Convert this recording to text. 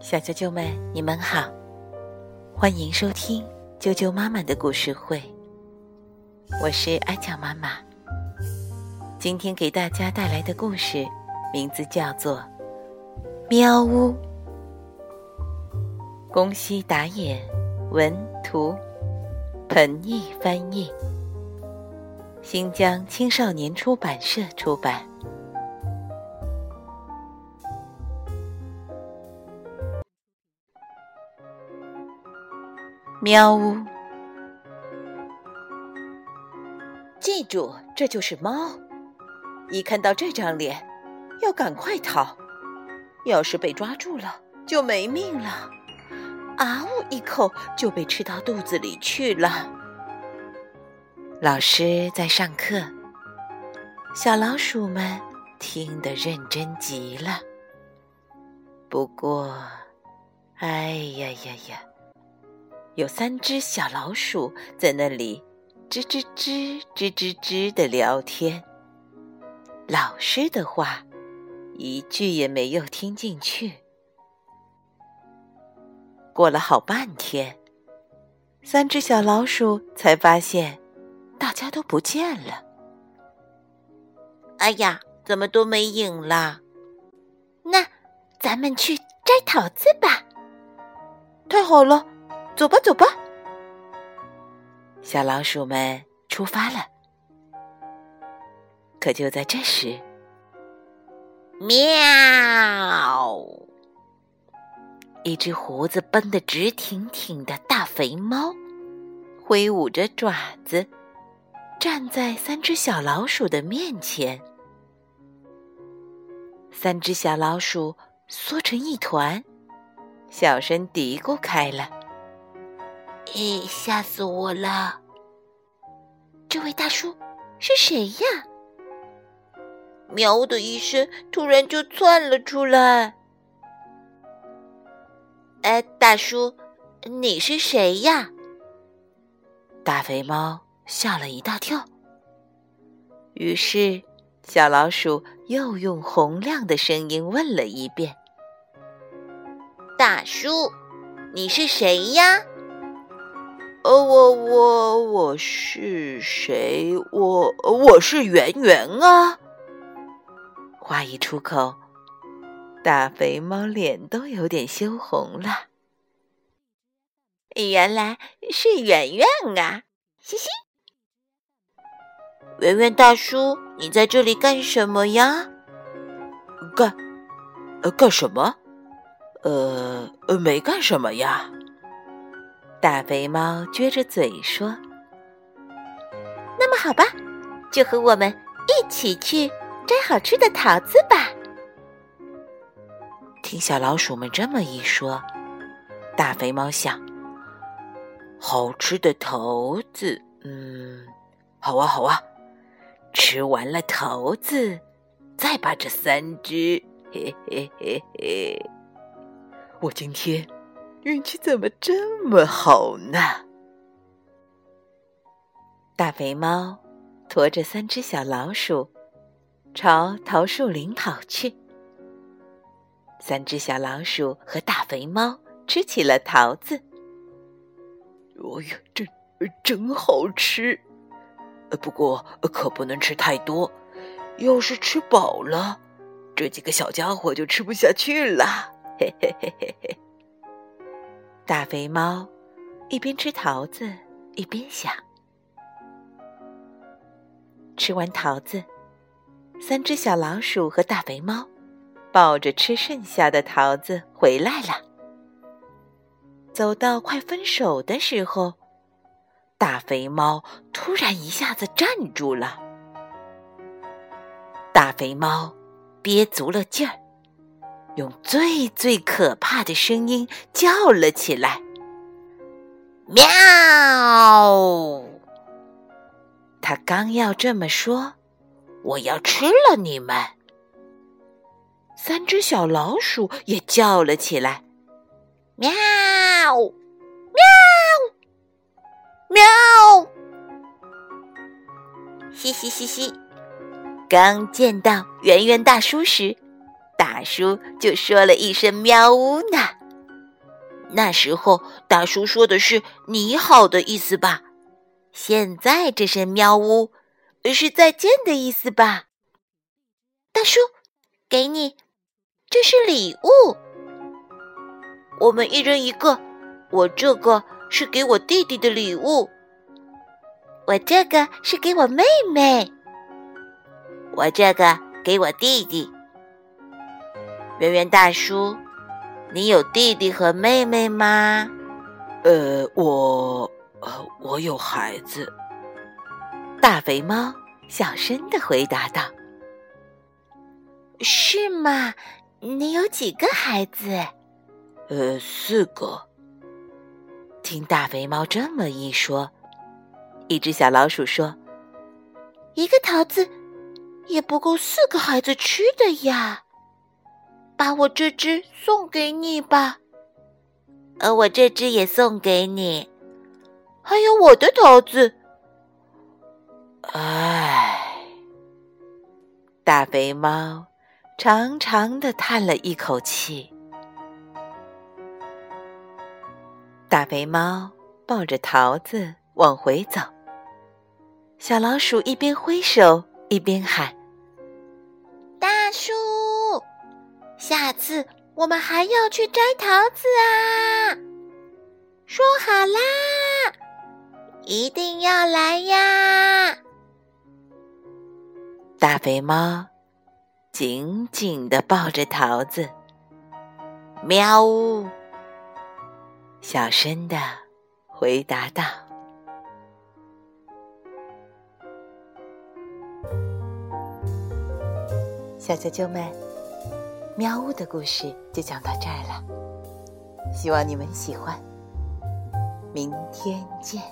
小啾啾们，你们好，欢迎收听啾啾妈妈的故事会。我是安强妈妈，今天给大家带来的故事名字叫做《喵呜》。宫西达也文图，彭毅翻译，新疆青少年出版社出版。喵呜！记住，这就是猫。一看到这张脸，要赶快逃。要是被抓住了，就没命了。啊呜一口就被吃到肚子里去了。老师在上课，小老鼠们听得认真极了。不过，哎呀呀呀！有三只小老鼠在那里吱吱吱吱吱吱的聊天，老师的话一句也没有听进去。过了好半天，三只小老鼠才发现大家都不见了。哎呀，怎么都没影了？那咱们去摘桃子吧！太好了！走吧，走吧，小老鼠们出发了。可就在这时，喵！一只胡子绷得直挺挺的大肥猫，挥舞着爪子，站在三只小老鼠的面前。三只小老鼠缩成一团，小声嘀咕开了。哎，吓死我了！这位大叔是谁呀？喵的一声，突然就窜了出来。哎，大叔，你是谁呀？大肥猫吓了一大跳。于是，小老鼠又用洪亮的声音问了一遍：“大叔，你是谁呀？”呃，我我我是谁？我我是圆圆啊！话一出口，大肥猫脸都有点羞红了。原来是圆圆啊！嘻嘻，圆圆大叔，你在这里干什么呀？干呃干什么？呃呃没干什么呀。大肥猫撅着嘴说：“那么好吧，就和我们一起去摘好吃的桃子吧。”听小老鼠们这么一说，大肥猫想：“好吃的桃子，嗯，好啊，好啊。吃完了桃子，再把这三只，嘿嘿嘿嘿，我今天。”运气怎么这么好呢？大肥猫驮着三只小老鼠朝桃树林跑去。三只小老鼠和大肥猫吃起了桃子。哎呀，真真好吃！不过可不能吃太多，要是吃饱了，这几个小家伙就吃不下去了。嘿嘿嘿嘿嘿。大肥猫一边吃桃子一边想：吃完桃子，三只小老鼠和大肥猫抱着吃剩下的桃子回来了。走到快分手的时候，大肥猫突然一下子站住了。大肥猫憋足了劲儿。用最最可怕的声音叫了起来：“喵！”他刚要这么说，“我要吃了你们！”三只小老鼠也叫了起来：“喵！喵！喵！”嘻嘻嘻嘻，刚见到圆圆大叔时。大叔就说了一声“喵呜”呢。那时候，大叔说的是“你好”的意思吧？现在这声“喵呜”是再见的意思吧？大叔，给你，这是礼物。我们一人一个。我这个是给我弟弟的礼物。我这个是给我妹妹。我这个给我弟弟。圆圆大叔。你有弟弟和妹妹吗？呃，我，我有孩子。大肥猫小声的回答道：“是吗？你有几个孩子？”呃，四个。听大肥猫这么一说，一只小老鼠说：“一个桃子也不够四个孩子吃的呀。”把我这只送给你吧，而我这只也送给你，还有我的桃子。唉，大肥猫长长的叹了一口气。大肥猫抱着桃子往回走，小老鼠一边挥手一边喊：“下次我们还要去摘桃子啊！说好啦，一定要来呀！大肥猫紧紧的抱着桃子，喵呜，小声的回答道：“小啾啾们。”喵呜的故事就讲到这儿了，希望你们喜欢。明天见。